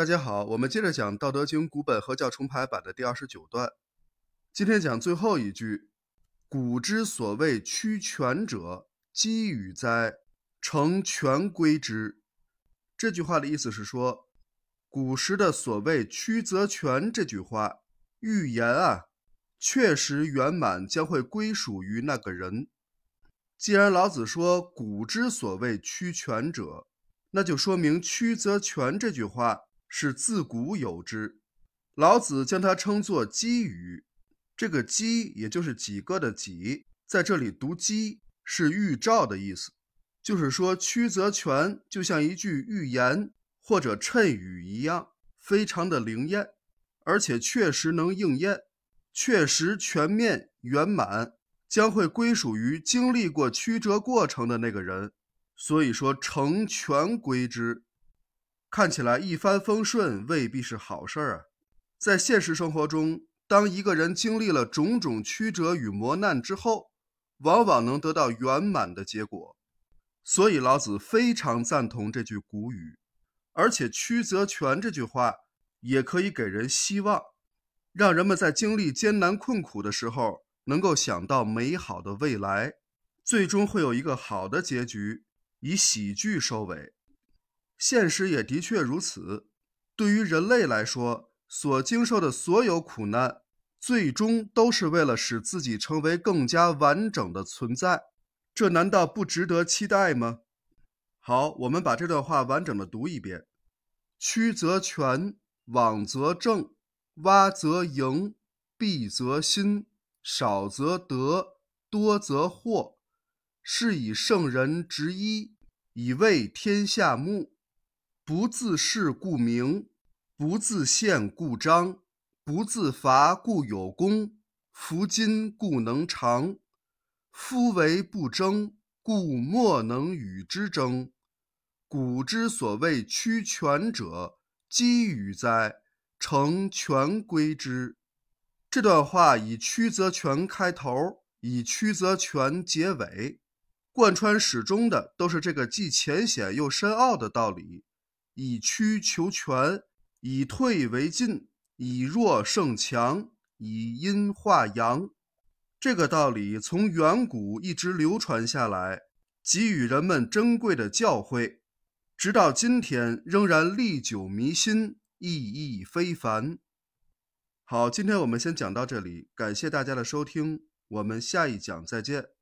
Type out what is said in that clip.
大家好，我们接着讲《道德经》古本合教重排版的第二十九段。今天讲最后一句：“古之所谓曲权者，几与哉？成全归之。”这句话的意思是说，古时的所谓“曲则全”这句话，预言啊，确实圆满将会归属于那个人。既然老子说“古之所谓曲权者”，那就说明“曲则全”这句话。是自古有之，老子将它称作“几语”。这个“几”也就是几个的“几”，在这里读“几”是预兆的意思，就是说“曲则全”就像一句预言或者谶语一样，非常的灵验，而且确实能应验，确实全面圆满，将会归属于经历过曲折过程的那个人。所以说，成全归之。看起来一帆风顺未必是好事儿啊！在现实生活中，当一个人经历了种种曲折与磨难之后，往往能得到圆满的结果。所以老子非常赞同这句古语，而且“曲则全”这句话也可以给人希望，让人们在经历艰难困苦的时候，能够想到美好的未来，最终会有一个好的结局，以喜剧收尾。现实也的确如此。对于人类来说，所经受的所有苦难，最终都是为了使自己成为更加完整的存在。这难道不值得期待吗？好，我们把这段话完整的读一遍：曲则全，枉则正，洼则盈，敝则新，少则得，多则惑。是以圣人执一，以为天下目。不自是故明，不自见故彰，不自伐故有功。夫今故能长，夫为不争，故莫能与之争。古之所谓曲权者，积与哉？成全归之。这段话以曲则全开头，以曲则全结尾，贯穿始终的都是这个既浅显又深奥的道理。以曲求全，以退为进，以弱胜强，以阴化阳。这个道理从远古一直流传下来，给予人们珍贵的教诲，直到今天仍然历久弥新，意义非凡。好，今天我们先讲到这里，感谢大家的收听，我们下一讲再见。